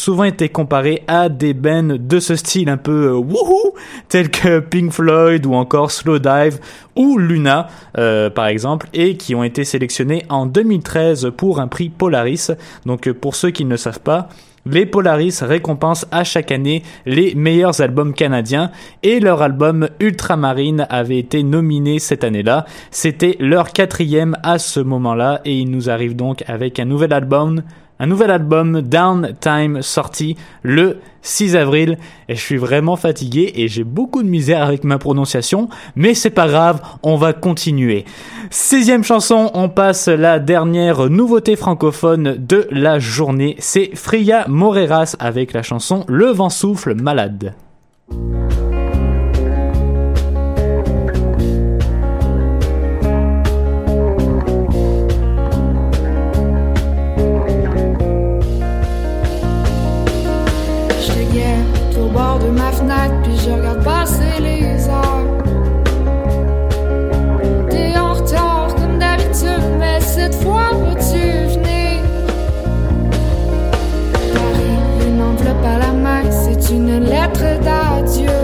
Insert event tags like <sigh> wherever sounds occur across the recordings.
souvent été comparés à des bands de ce style un peu euh, wouhou, tels que Pink Floyd ou encore Slowdive ou Luna, euh, par exemple, et qui ont été sélectionnés en 2013 pour un prix Polaris. Donc euh, pour ceux qui ne savent pas, les Polaris récompensent à chaque année les meilleurs albums canadiens et leur album Ultramarine avait été nominé cette année-là. C'était leur quatrième à ce moment-là et il nous arrive donc avec un nouvel album un nouvel album Downtime sorti le 6 avril. Et je suis vraiment fatigué et j'ai beaucoup de misère avec ma prononciation mais c'est pas grave on va continuer. Sixième chanson on passe la dernière nouveauté francophone de la journée. C'est Fria Moreras avec la chanson Le vent souffle malade ma fenêtre, puis je regarde passer les heures. T'es en retard comme d'habitude, mais cette fois peux-tu venir? T'arrives une enveloppe à la main, c'est une lettre d'adieu.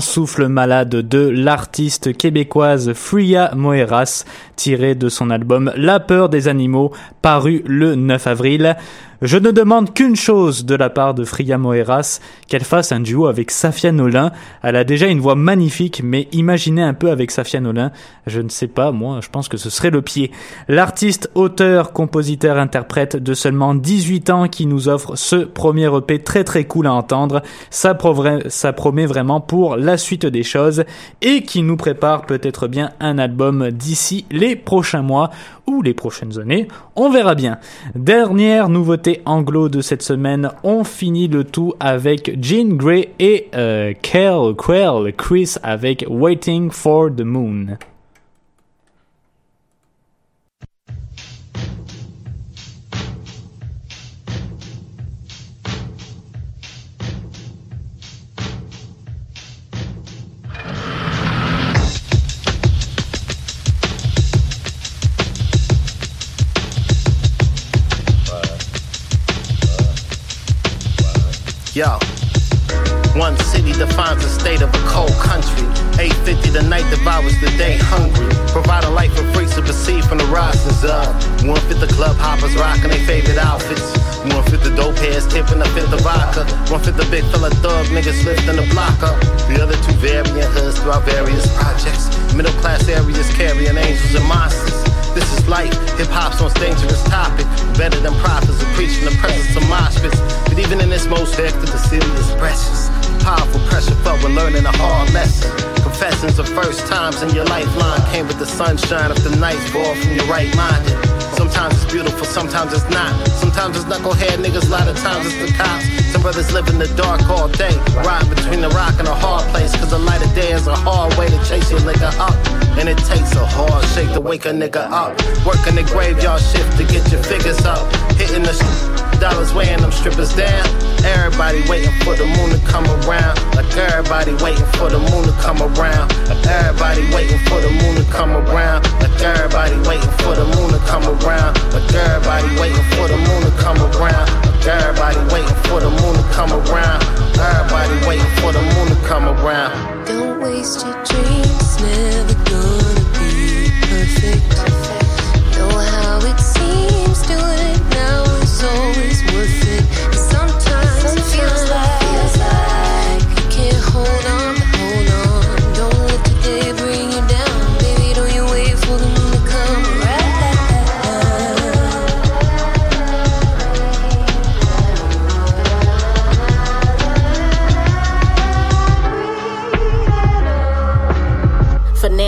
Souffle malade de l'artiste québécoise Fria Moeras, tiré de son album La peur des animaux, paru le 9 avril. Je ne demande qu'une chose de la part de Fria Moeras, qu'elle fasse un duo avec Safia Nolin. Elle a déjà une voix magnifique, mais imaginez un peu avec Safia Nolin. Je ne sais pas, moi, je pense que ce serait le pied. L'artiste, auteur, compositeur, interprète de seulement 18 ans qui nous offre ce premier EP très très cool à entendre. Ça, ça promet vraiment pour la suite des choses et qui nous prépare peut-être bien un album d'ici les prochains mois ou les prochaines années. On verra bien. Dernière nouveauté anglo de cette semaine, on finit le tout avec Jean Grey et euh, Kel Quell Chris avec Waiting for the Moon. Yo. One city defines the state of a cold country. 850 the night devours the day hungry. Provide a light for freaks to perceive from the risings of. One fit the club hoppers rocking their favorite outfits. One fit the dope heads tipping the fifth of vodka. One fit the big fella thug niggas lifting the block up. The other two variant hoods throughout various projects. Middle class areas carrying angels and monsters. This is life. Hip hop's on dangerous topic. Better than prophets are preaching the presence of mosh But even in this most hectic, the city is precious. Powerful pressure felt when learning a hard lesson. Confessions of first times in your lifeline came with the sunshine of the nights fall from your right minded. Sometimes it's beautiful, sometimes it's not. Sometimes it's knucklehead niggas, a lot of times it's the cops. Some brothers live in the dark all day, ride between the rock and a hard place. Cause the light of day is a hard way to chase your nigga up. And it takes a hard shake to wake a nigga up. Working the graveyard shift to get your figures up. Hitting the dollars weighing them strippers down. Everybody waiting for the moon to come around. Like everybody waiting for the moon to come around. Like everybody waiting for the moon to come around. Like everybody waiting for the moon to come around. Like everybody waiting for the moon to come around. Like everybody waiting for the moon to come around. Everybody waiting for the moon to come around. Don't waste your dreams, never gonna be perfect.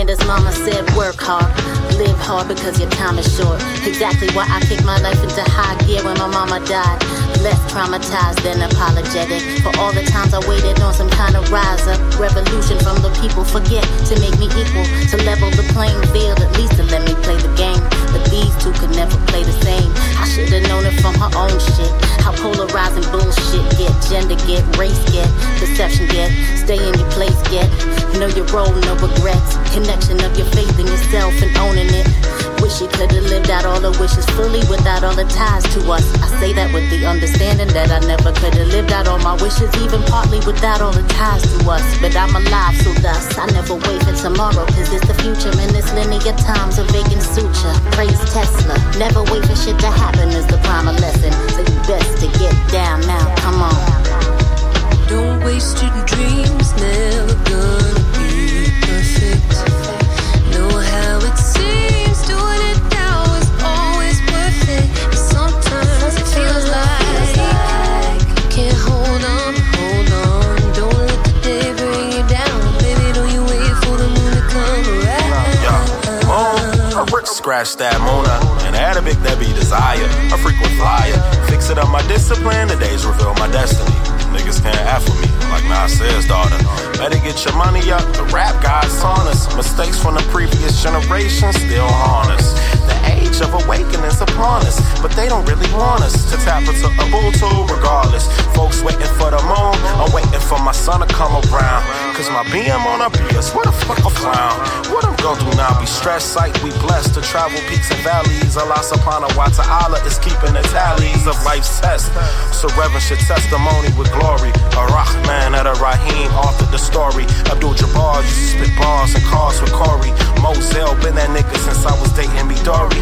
Fernanda's mama said work hard. Live hard because your time is short. Exactly why I kicked my life into high gear when my mama died. Less traumatized than apologetic for all the times I waited on some kind of rise up. Revolution from the people forget to make me equal, to level the playing field, at least to let me play the game. But these two could never play the same. I should've known it from her own shit. How polarizing bullshit get, gender get, race get, perception get, stay in your place get. Know your role, no regrets. Connection of your faith in yourself and owning it. Wish you could've lived out all the wishes fully without all the ties to us. I say that with the understanding that I never could've lived out all my wishes, even partly without all the ties to us. But I'm alive, so thus I never wait for tomorrow, cause it's the future. In this linear times, a vacant suture. Praise Tesla. Never wait for shit to happen is the primal lesson. So you best to get down now, come on. Don't waste your dreams, never gonna be perfect. Scratch that Mona, and Arabic that be desire. A frequent flyer, fix it up my discipline. The days reveal my destiny. Niggas can't F for me, like Nas says, daughter. Better get your money up, the rap god's on us. Mistakes from the previous generation still. The age of awakening's upon us, but they don't really want us to tap into a Ubuntu regardless. Folks waiting for the moon, I'm waiting for my son to come around. Cause my BM on a BS, what the fuck a clown? What I'm gonna do now? Be stressed, sight, we blessed to travel peaks and valleys. Allah subhanahu wa ta'ala is keeping the tallies of life's test. So reverence your testimony with glory. Ar-Rahman at a Rahim authored the story. Abdul Jabbar used to spit bars and cars with Corey. Moselle been that nigga since I was dating me Dory.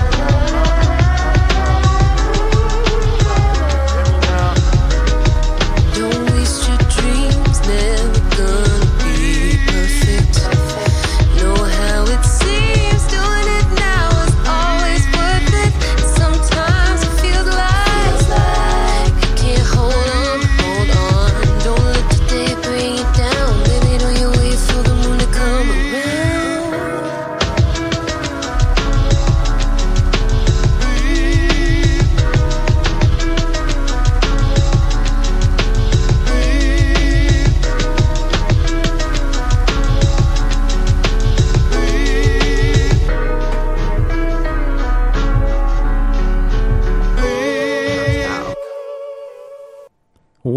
places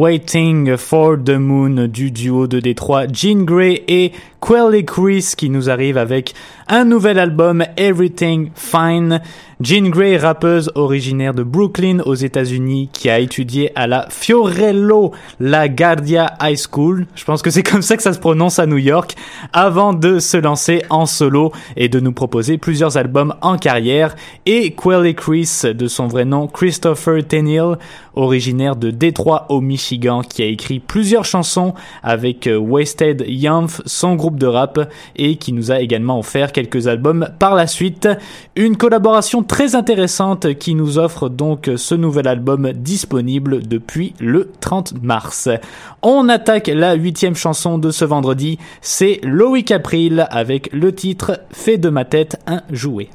Waiting for the Moon du duo de Détroit Jean Grey et Quelly Chris qui nous arrive avec un nouvel album Everything Fine. Jean Grey, rappeuse originaire de Brooklyn aux États-Unis, qui a étudié à la Fiorello La Guardia High School. Je pense que c'est comme ça que ça se prononce à New York, avant de se lancer en solo et de nous proposer plusieurs albums en carrière. Et Quelly Chris, de son vrai nom Christopher Tenniel, originaire de Détroit au Michigan, qui a écrit plusieurs chansons avec euh, Wasted Young, son groupe de rap, et qui nous a également offert quelques albums par la suite. Une collaboration intéressante qui nous offre donc ce nouvel album disponible depuis le 30 mars. On attaque la huitième chanson de ce vendredi, c'est Loïc April avec le titre Fait de ma tête un jouet.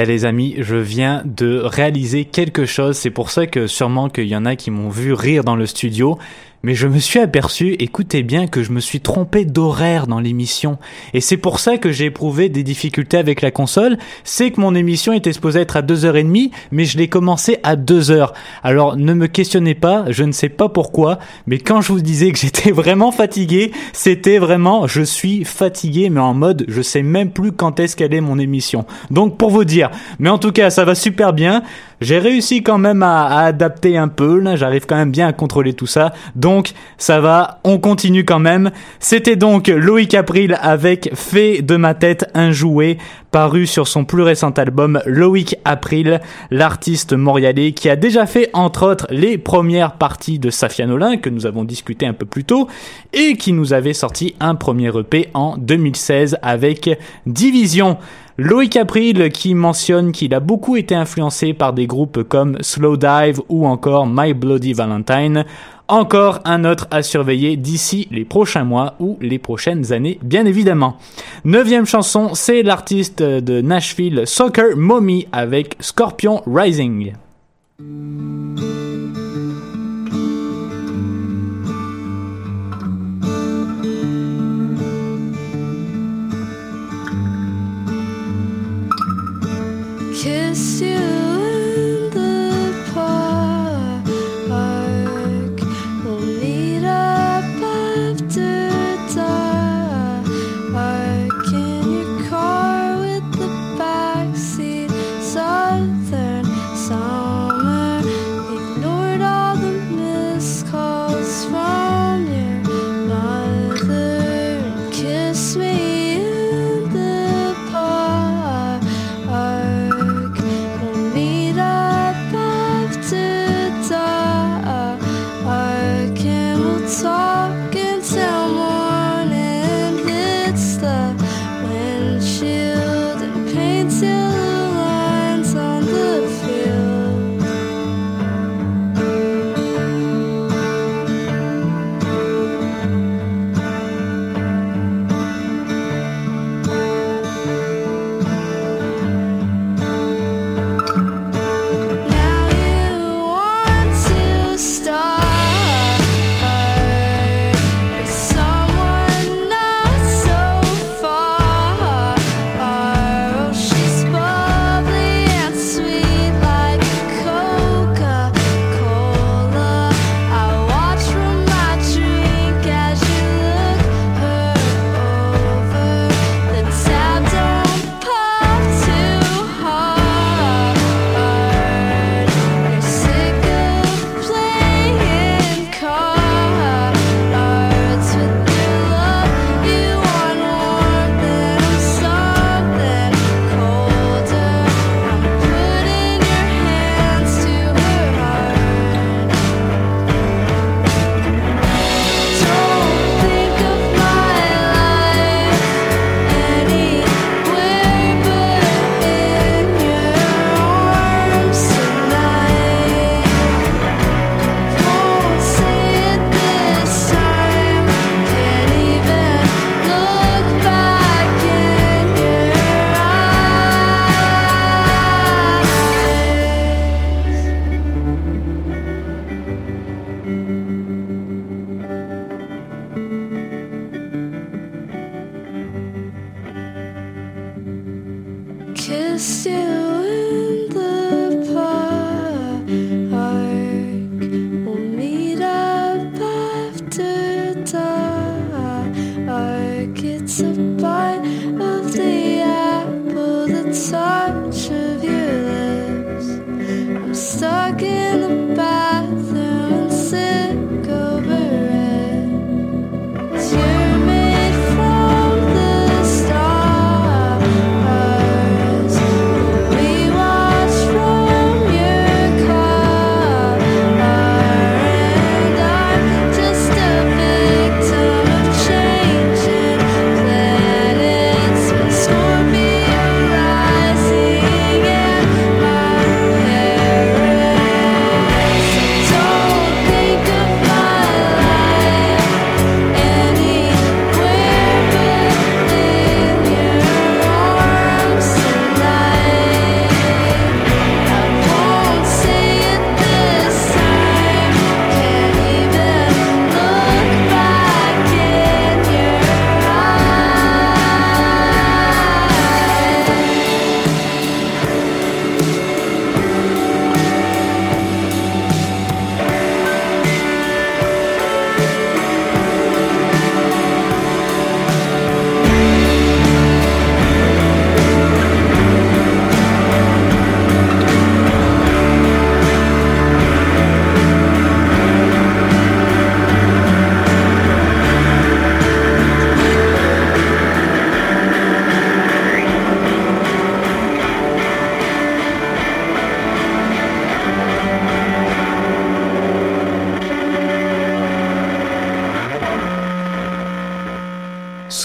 Eh les amis, je viens de réaliser quelque chose, c'est pour ça que sûrement qu'il y en a qui m'ont vu rire dans le studio, mais je me suis aperçu, écoutez bien, que je me suis trompé d'horaire dans l'émission. Et c'est pour ça que j'ai éprouvé des difficultés avec la console. C'est que mon émission était supposée être à 2h30, mais je l'ai commencé à 2h. Alors ne me questionnez pas, je ne sais pas pourquoi, mais quand je vous disais que <laughs> j'étais vraiment fatigué, c'était vraiment je suis fatigué, mais en mode je sais même plus quand est-ce qu'elle est mon émission. Donc pour vous dire, mais en tout cas ça va super bien. J'ai réussi quand même à, adapter un peu, là j'arrive quand même bien à contrôler tout ça. Donc ça va, on continue quand même. C'était donc Loïc April avec Fait de ma tête un jouet, paru sur son plus récent album Loïc April, l'artiste montréalais qui a déjà fait entre autres les premières parties de Safia Nolin que nous avons discuté un peu plus tôt et qui nous avait sorti un premier EP en 2016 avec Division. Loïc April qui mentionne qu'il a beaucoup été influencé par des groupes comme Slow Dive ou encore My Bloody Valentine. Encore un autre à surveiller d'ici les prochains mois ou les prochaines années, bien évidemment. Neuvième chanson, c'est l'artiste de Nashville Soccer Mommy avec Scorpion Rising.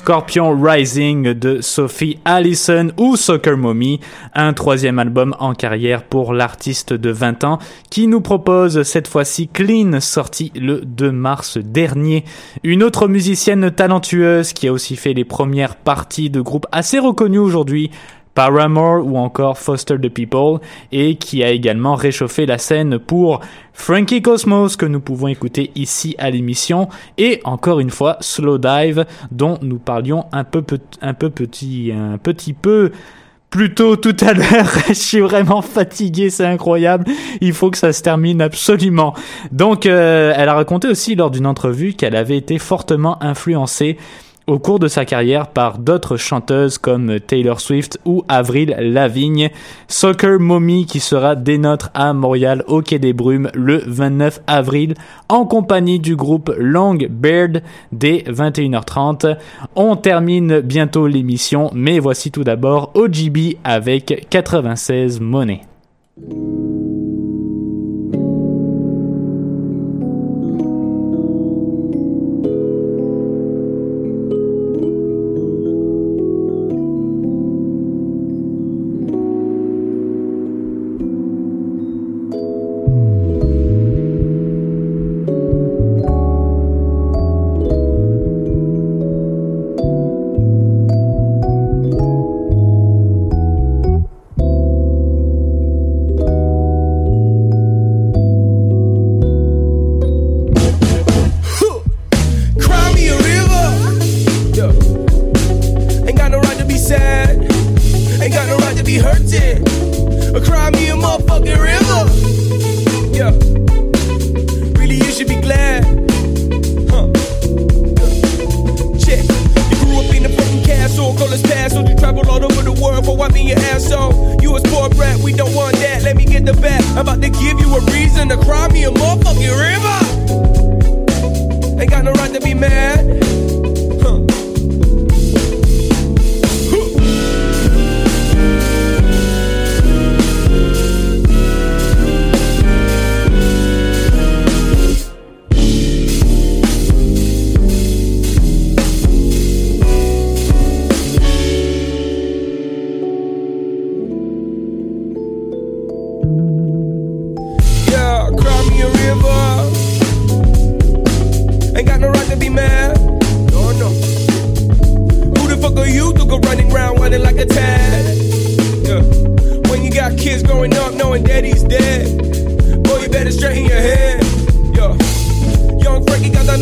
Scorpion Rising de Sophie Allison ou Soccer Mommy, un troisième album en carrière pour l'artiste de 20 ans qui nous propose cette fois-ci Clean sorti le 2 mars dernier. Une autre musicienne talentueuse qui a aussi fait les premières parties de groupes assez reconnus aujourd'hui Paramore ou encore Foster the People et qui a également réchauffé la scène pour Frankie Cosmos que nous pouvons écouter ici à l'émission et encore une fois Slow Dive dont nous parlions un peu un peu petit un petit peu plus tôt tout à l'heure. <laughs> Je suis vraiment fatigué, c'est incroyable. Il faut que ça se termine absolument. Donc, euh, elle a raconté aussi lors d'une entrevue qu'elle avait été fortement influencée au cours de sa carrière par d'autres chanteuses comme Taylor Swift ou Avril Lavigne. Soccer Mommy qui sera des nôtres à Montréal au Quai des Brumes le 29 avril en compagnie du groupe Long Beard dès 21h30. On termine bientôt l'émission mais voici tout d'abord OGB avec 96 monnaies.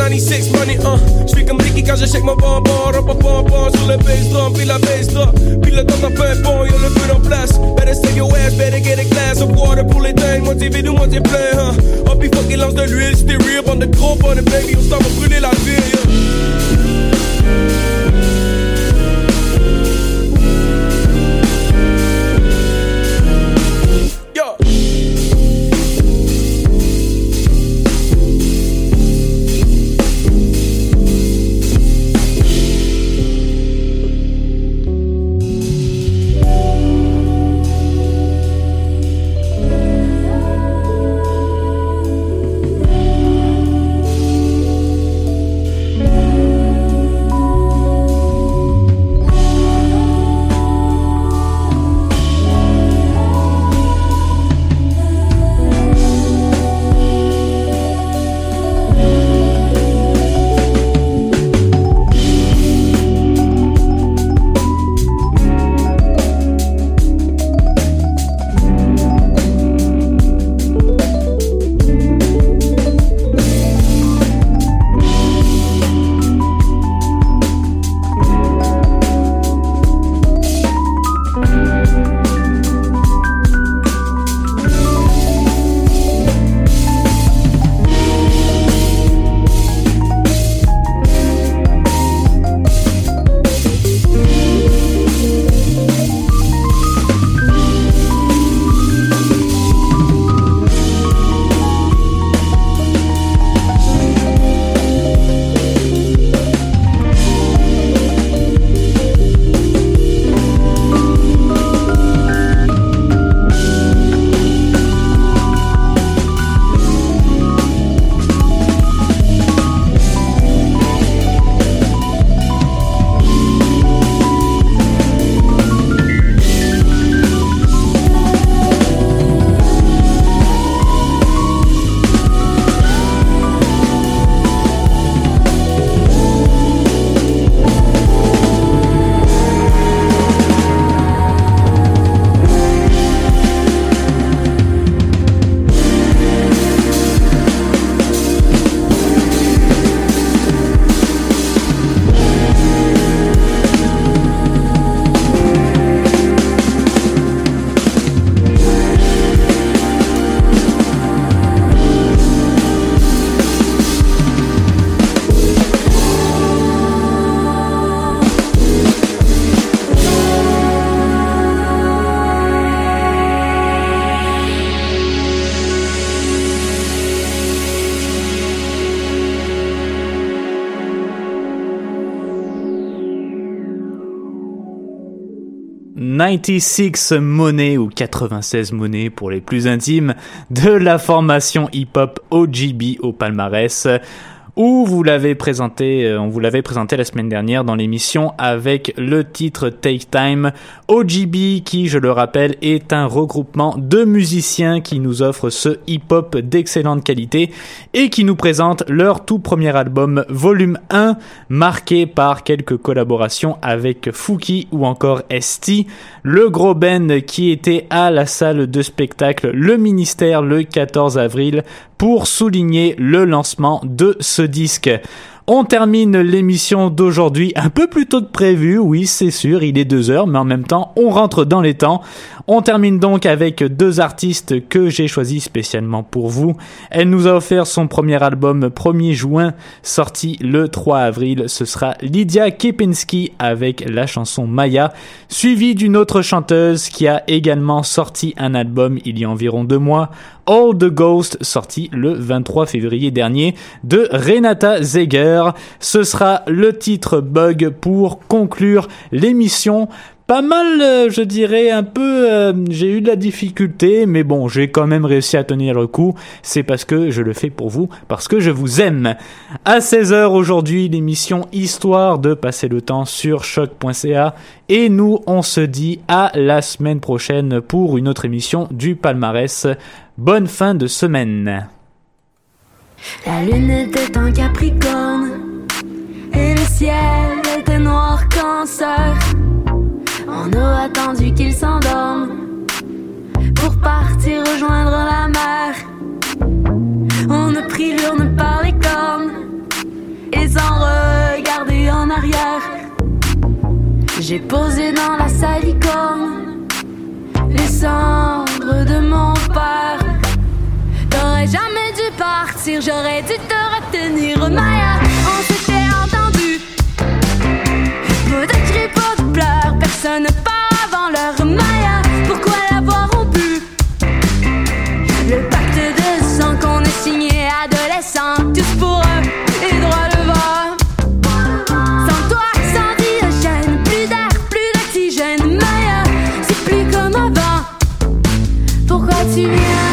96 money, uh. Speak cause I shake ma bomba, ropa bomba. Zule bass drum, dump, pila bass dump. Pila dump na fat boy, on the bit on blast. Better save your ass, better get a glass of water. Pull it down, once you do, once you play, huh. I'll be fucking lost, the real, the real. On the cold, on the baby, on stomach, really like fear, yeah. 96 Money ou 96 Money pour les plus intimes de la formation hip-hop OGB au palmarès où vous l'avez présenté, euh, on vous l'avait présenté la semaine dernière dans l'émission avec le titre Take Time. OGB, qui, je le rappelle, est un regroupement de musiciens qui nous offre ce hip-hop d'excellente qualité et qui nous présente leur tout premier album, volume 1, marqué par quelques collaborations avec Fouki ou encore ST, le gros band qui était à la salle de spectacle Le Ministère le 14 avril pour souligner le lancement de ce disque. On termine l'émission d'aujourd'hui un peu plus tôt que prévu, oui c'est sûr, il est deux heures, mais en même temps on rentre dans les temps. On termine donc avec deux artistes que j'ai choisis spécialement pour vous. Elle nous a offert son premier album 1er juin, sorti le 3 avril. Ce sera Lydia Kepinski avec la chanson Maya, suivie d'une autre chanteuse qui a également sorti un album il y a environ deux mois, All the Ghost, sorti le 23 février dernier, de Renata Zeger. Ce sera le titre Bug pour conclure l'émission pas mal, euh, je dirais, un peu, euh, j'ai eu de la difficulté, mais bon, j'ai quand même réussi à tenir le coup. C'est parce que je le fais pour vous, parce que je vous aime. À 16h aujourd'hui, l'émission Histoire de passer le temps sur choc.ca. Et nous, on se dit à la semaine prochaine pour une autre émission du palmarès. Bonne fin de semaine. La lune était en capricorne et le ciel était noir cancer. On a attendu qu'il s'endorme pour partir rejoindre la mer. On a pris l'urne par les cornes et sans regarder en arrière. J'ai posé dans la salicorne les cendres de mon père. T'aurais jamais dû partir, j'aurais dû te retenir, Maya. On s'était entendu. Pas de cris, pas de pleurs, personne part avant l'heure, Maya. Pourquoi l'avoir rompu? Le pacte de sang qu'on a signé adolescent, tous pour eux et droit devant. Sans toi, sans diogène, plus d'air, plus d'oxygène, Maya. C'est plus comme avant. Pourquoi tu viens?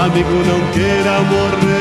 Amigo, não queira morrer.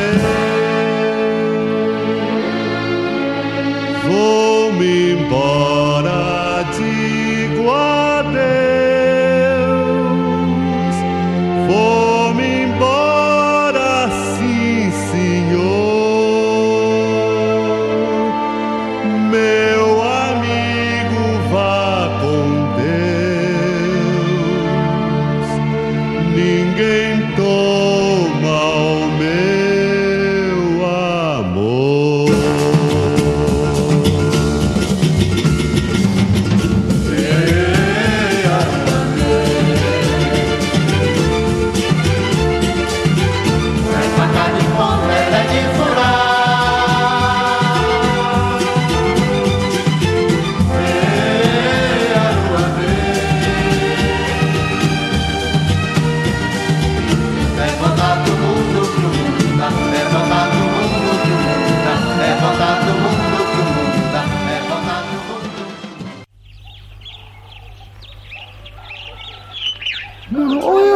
Mono,